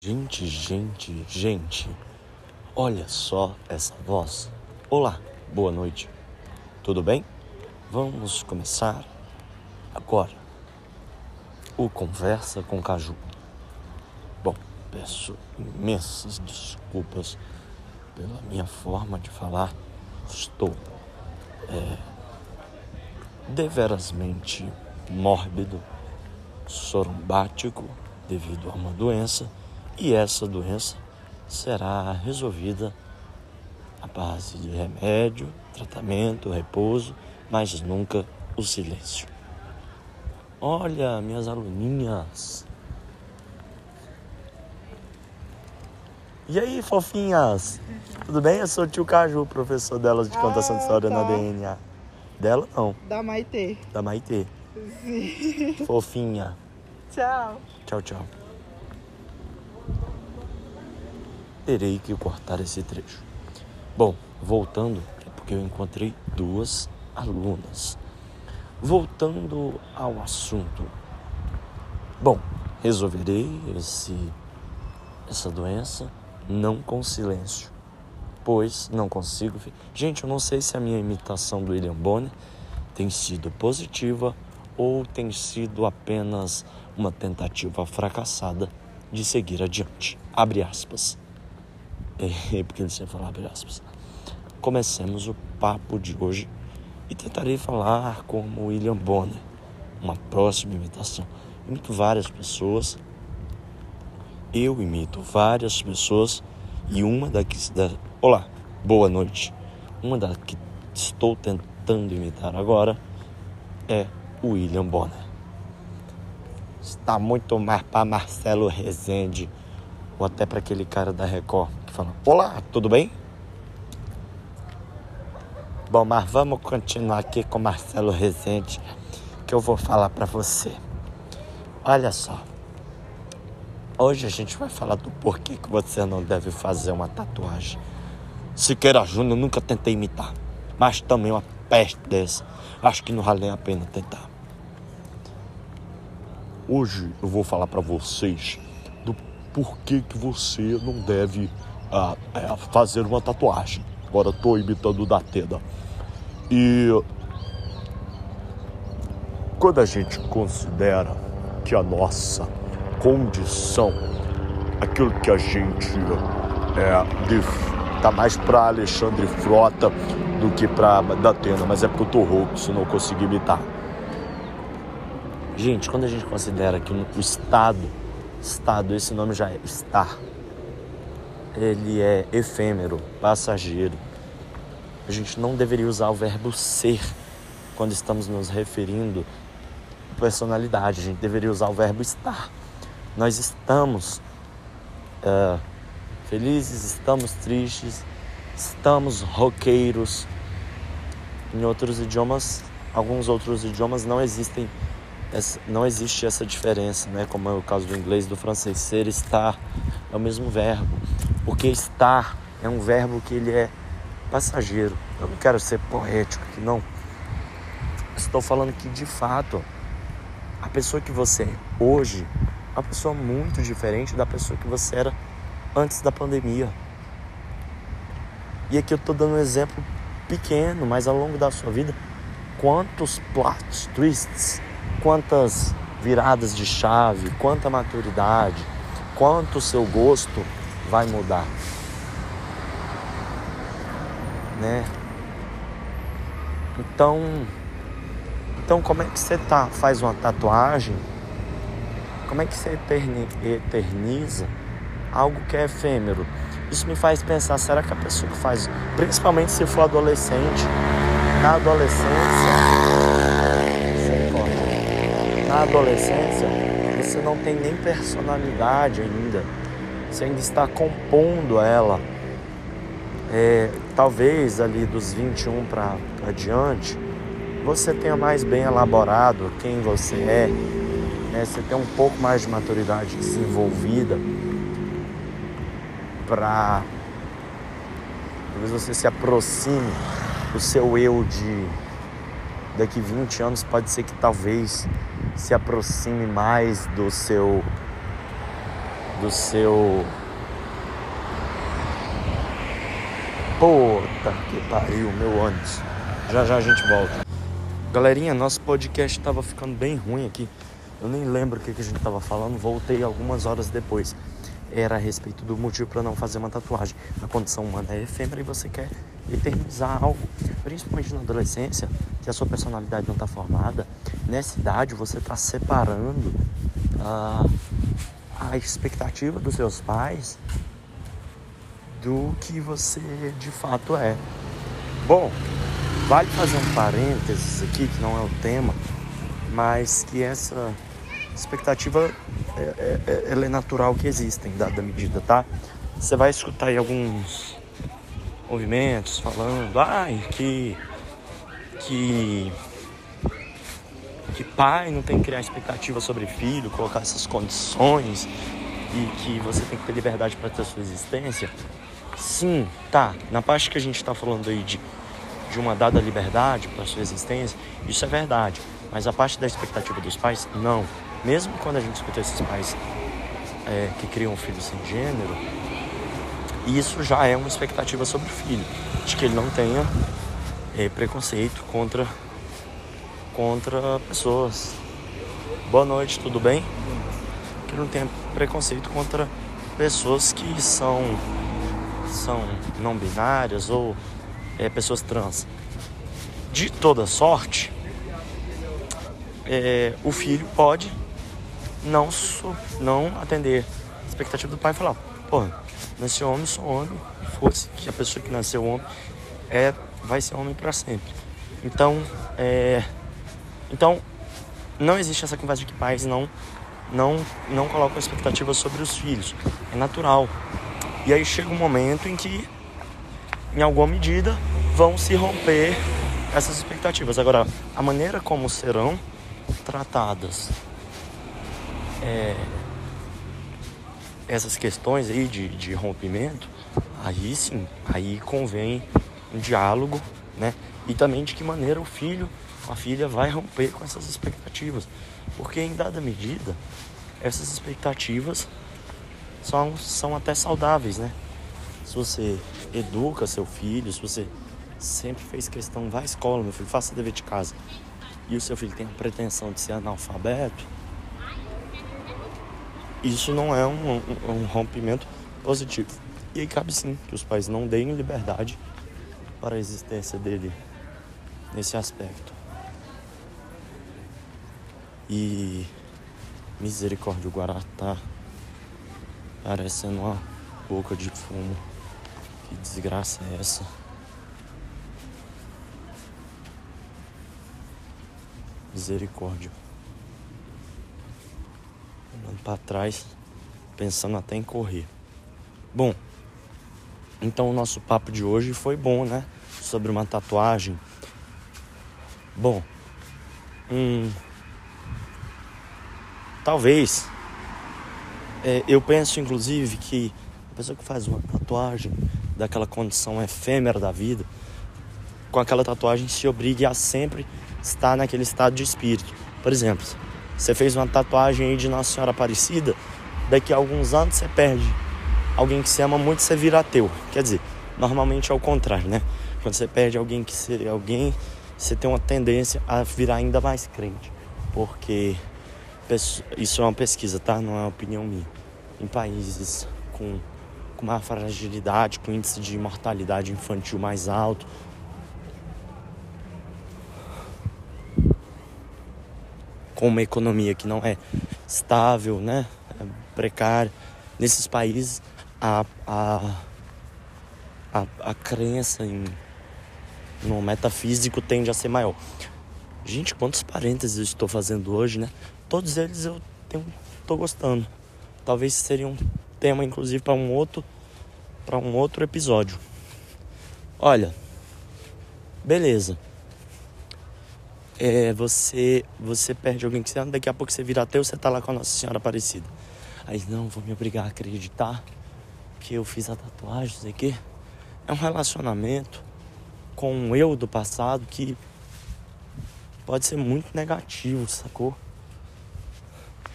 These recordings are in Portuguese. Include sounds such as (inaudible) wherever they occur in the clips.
Gente, gente, gente, olha só essa voz. Olá, boa noite, tudo bem? Vamos começar agora o Conversa com Caju. Bom, peço imensas desculpas pela minha forma de falar. Estou é, deverasmente mórbido, sorumbático devido a uma doença e essa doença será resolvida à base de remédio, tratamento, repouso, mas nunca o silêncio. Olha, minhas aluninhas. E aí, fofinhas? Tudo bem? Eu sou o tio Caju, professor delas de contação de história ah, na tá. DNA. Dela não, Da Maitê. da Maitê. Sim. Fofinha. Tchau. Tchau, tchau. Terei que cortar esse trecho. Bom, voltando, é porque eu encontrei duas alunas. Voltando ao assunto. Bom, resolverei esse, essa doença não com silêncio, pois não consigo. Gente, eu não sei se a minha imitação do William Bonner tem sido positiva ou tem sido apenas uma tentativa fracassada de seguir adiante. Abre aspas. (laughs) Porque ele sempre fala abre aspas. Comecemos o papo de hoje e tentarei falar como William Bonner, uma próxima imitação. Imito várias pessoas, eu imito várias pessoas e uma da que. Da, olá, boa noite. Uma da que estou tentando imitar agora é o William Bonner. Está muito mais para Marcelo Rezende ou até para aquele cara da Record Olá, tudo bem? Bom, mas vamos continuar aqui com Marcelo Rezende que eu vou falar para você. Olha só. Hoje a gente vai falar do porquê que você não deve fazer uma tatuagem. Siqueira Júnior nunca tentei imitar, mas também uma peste dessa. Acho que não vale a pena tentar. Hoje eu vou falar para vocês do porquê que você não deve ah, é, fazer uma tatuagem. Agora tô imitando o da Teda. E quando a gente considera que a nossa condição, aquilo que a gente é, tá mais para Alexandre Frota do que para Datena, mas é porque eu tô rouco, se não consegui imitar. Gente, quando a gente considera que o Estado, Estado, esse nome já é estar, ele é efêmero, passageiro. A gente não deveria usar o verbo ser quando estamos nos referindo à personalidade. A gente deveria usar o verbo estar. Nós estamos é, felizes, estamos tristes, estamos roqueiros. Em outros idiomas, alguns outros idiomas não existem essa- não existe essa diferença, né? Como é o caso do inglês do francês. Ser, estar é o mesmo verbo. Porque estar é um verbo que ele é passageiro. Eu não quero ser poético aqui, não. Estou falando que de fato a pessoa que você é hoje é uma pessoa muito diferente da pessoa que você era antes da pandemia. E aqui eu estou dando um exemplo pequeno, mas ao longo da sua vida, quantos plot twists, quantas viradas de chave, quanta maturidade, quanto seu gosto vai mudar. Né? Então, então como é que você tá? Faz uma tatuagem? Como é que você eterni- eterniza algo que é efêmero? Isso me faz pensar, será que a pessoa que faz, principalmente se for adolescente, na adolescência, na adolescência, você não tem nem personalidade ainda. Você ainda está compondo ela. É, talvez ali dos 21 para adiante, você tenha mais bem elaborado quem você é, né? você tem um pouco mais de maturidade desenvolvida para talvez você se aproxime do seu eu de daqui 20 anos pode ser que talvez se aproxime mais do seu do seu. Puta que pariu, meu ônibus. Já já a gente volta. Galerinha, nosso podcast tava ficando bem ruim aqui. Eu nem lembro o que, que a gente tava falando, voltei algumas horas depois. Era a respeito do motivo para não fazer uma tatuagem. A condição humana é efêmera e você quer eternizar algo, principalmente na adolescência, que a sua personalidade não está formada. Nessa idade, você está separando a, a expectativa dos seus pais do que você de fato é. Bom, vale fazer um parênteses aqui, que não é o tema, mas que essa expectativa é, é, é ela é natural que existem, dada a medida, tá? Você vai escutar aí alguns movimentos falando, ai, que que que pai não tem que criar expectativa sobre filho, colocar essas condições e que você tem que ter liberdade para ter a sua existência. Sim, tá. Na parte que a gente está falando aí de, de uma dada liberdade para sua existência, isso é verdade. Mas a parte da expectativa dos pais, não. Mesmo quando a gente escuta esses pais é, que criam um filho sem gênero, isso já é uma expectativa sobre o filho, de que ele não tenha é, preconceito contra, contra pessoas. Boa noite, tudo bem? Que não tenha preconceito contra pessoas que são, são não binárias ou é, pessoas trans. De toda sorte, é, o filho pode não, não atender a expectativa do pai e falar, pô, nasceu homem, sou homem, fosse que a pessoa que nasceu homem é, vai ser homem para sempre. Então, é, então não existe essa conversa de que pais não não não colocam expectativa sobre os filhos. É natural. E aí chega um momento em que, em alguma medida, vão se romper essas expectativas. Agora, a maneira como serão tratadas é, essas questões aí de, de rompimento, aí sim, aí convém um diálogo, né? E também de que maneira o filho, a filha vai romper com essas expectativas. Porque em dada medida, essas expectativas são, são até saudáveis, né? Se você educa seu filho, se você sempre fez questão, vai à escola, meu filho, faça dever de casa, e o seu filho tem a pretensão de ser analfabeto, isso não é um, um, um rompimento positivo. E aí cabe sim que os pais não deem liberdade para a existência dele nesse aspecto. E misericórdia, o Guará tá parecendo uma boca de fumo. Que desgraça é essa? Misericórdia olhando para trás, pensando até em correr. Bom, então o nosso papo de hoje foi bom, né? Sobre uma tatuagem. Bom, hum, talvez é, eu penso inclusive que a pessoa que faz uma tatuagem daquela condição efêmera da vida, com aquela tatuagem se obrigue a sempre estar naquele estado de espírito. Por exemplo, você fez uma tatuagem de Nossa Senhora Aparecida, daqui a alguns anos você perde. Alguém que você ama muito, você vira ateu. Quer dizer, normalmente é o contrário, né? Quando você perde alguém que você, alguém, você tem uma tendência a virar ainda mais crente. Porque isso é uma pesquisa, tá? Não é uma opinião minha. Em países com, com maior fragilidade, com índice de mortalidade infantil mais alto, com uma economia que não é estável, né? É precária. Nesses países, a, a, a, a crença em, no metafísico tende a ser maior. Gente, quantos parênteses eu estou fazendo hoje, né? Todos eles eu tenho, tô gostando. Talvez seria um tema, inclusive, para um outro para um outro episódio. Olha, beleza é, você você perde alguém que você ama, daqui a pouco você vira ateu, você tá lá com a Nossa Senhora Aparecida. Aí, não, vou me obrigar a acreditar que eu fiz a tatuagem, não sei o quê. É um relacionamento com um eu do passado que pode ser muito negativo, sacou?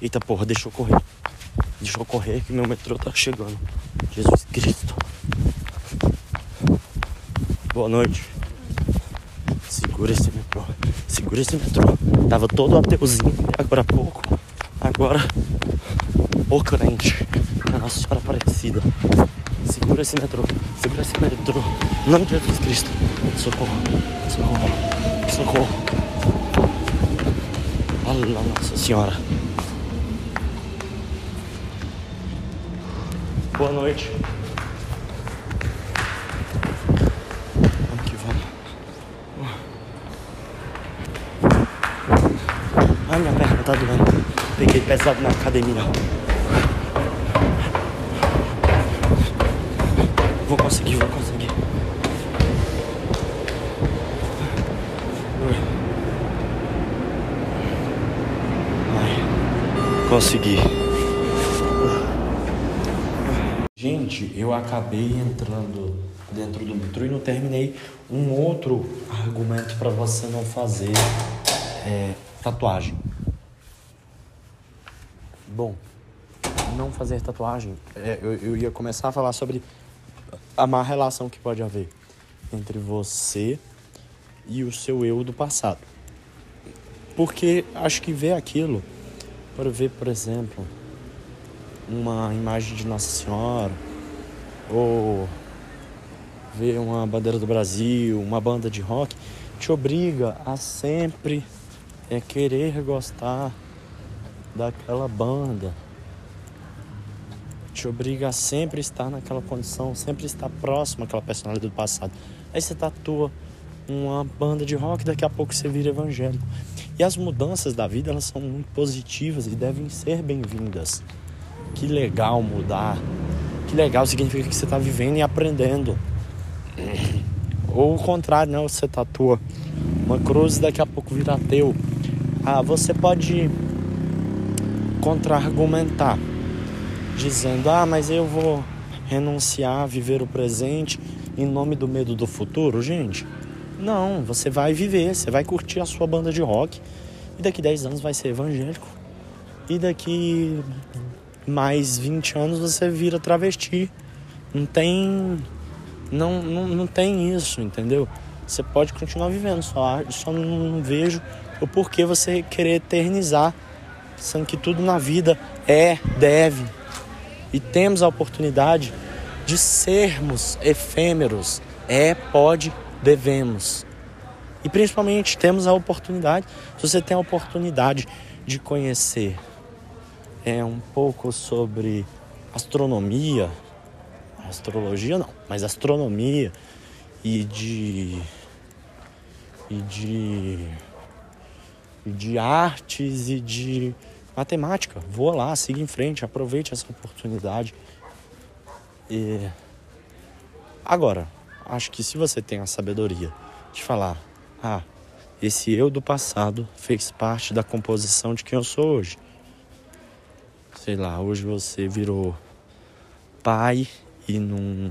Eita porra, deixa eu correr. Deixa eu correr que meu metrô tá chegando. Jesus Cristo. Boa noite. Segura esse metrô. Segura esse metrô. Tava todo ateuzinho agora há pouco. Agora, o crente. A Nossa Senhora Aparecida. Segura esse metrô. Segura esse metrô. Em nome de Jesus Cristo. Socorro. Socorro. Socorro. Allah, Nossa Senhora. Boa noite. Vamos que vamos. Ai, minha perna tá doendo. Peguei pesado na academia. Vou conseguir, vou conseguir. Ai, consegui. Gente, eu acabei entrando dentro do metrô e não terminei um outro argumento para você não fazer é, tatuagem. Bom, não fazer tatuagem, é, eu, eu ia começar a falar sobre a má relação que pode haver entre você e o seu eu do passado. Porque acho que ver aquilo, para ver, por exemplo, uma imagem de Nossa Senhora, ou ver uma bandeira do Brasil, uma banda de rock, te obriga a sempre é, querer gostar daquela banda. Te obriga a sempre estar naquela condição, sempre estar próximo àquela personalidade do passado. Aí você tatua uma banda de rock, daqui a pouco você vira evangélico. E as mudanças da vida, elas são muito positivas e devem ser bem-vindas. Que legal mudar. Que legal significa que você está vivendo e aprendendo. (clears throat) Ou o contrário, né? Você tatua uma cruz e daqui a pouco vira ateu. Ah, você pode contra-argumentar, dizendo: ah, mas eu vou renunciar a viver o presente em nome do medo do futuro, gente. Não, você vai viver, você vai curtir a sua banda de rock e daqui 10 anos vai ser evangélico. E daqui mais 20 anos você vira travesti. Não tem não, não, não tem isso, entendeu? Você pode continuar vivendo, só, só não vejo o porquê você querer eternizar sendo que tudo na vida é, deve e temos a oportunidade de sermos efêmeros. É, pode, devemos. E principalmente temos a oportunidade, se você tem a oportunidade de conhecer é um pouco sobre astronomia, astrologia não, mas astronomia e de e de e de artes e de matemática. Voa lá, siga em frente, aproveite essa oportunidade. E agora, acho que se você tem a sabedoria de falar, ah, esse eu do passado fez parte da composição de quem eu sou hoje. Sei lá, hoje você virou pai e não,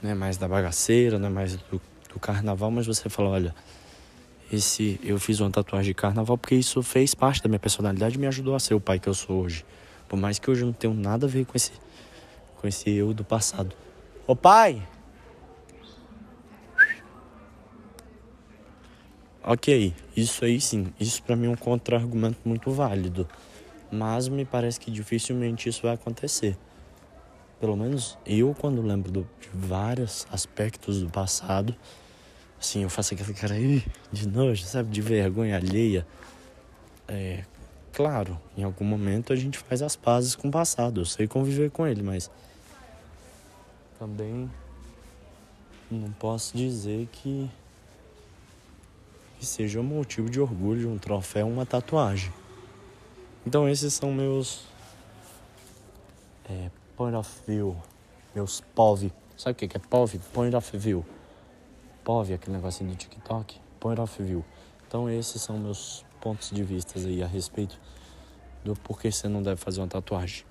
não é mais da bagaceira, não é mais do, do carnaval, mas você fala, olha, esse eu fiz uma tatuagem de carnaval porque isso fez parte da minha personalidade e me ajudou a ser o pai que eu sou hoje. Por mais que hoje eu não tenha nada a ver com esse com esse eu do passado. Ô pai! Ok, isso aí sim, isso para mim é um contra-argumento muito válido. Mas me parece que dificilmente isso vai acontecer. Pelo menos eu, quando lembro do, de vários aspectos do passado, Assim, eu faço aquele cara aí de nojo, sabe? De vergonha alheia. É, claro, em algum momento a gente faz as pazes com o passado. Eu sei conviver com ele, mas também não posso dizer que, que seja um motivo de orgulho, um troféu, uma tatuagem. Então esses são meus é, point of view, meus POV. Sabe o que é POV? Point of view. POV, aquele negocinho do TikTok, point of view. Então esses são meus pontos de vista aí a respeito do porquê você não deve fazer uma tatuagem.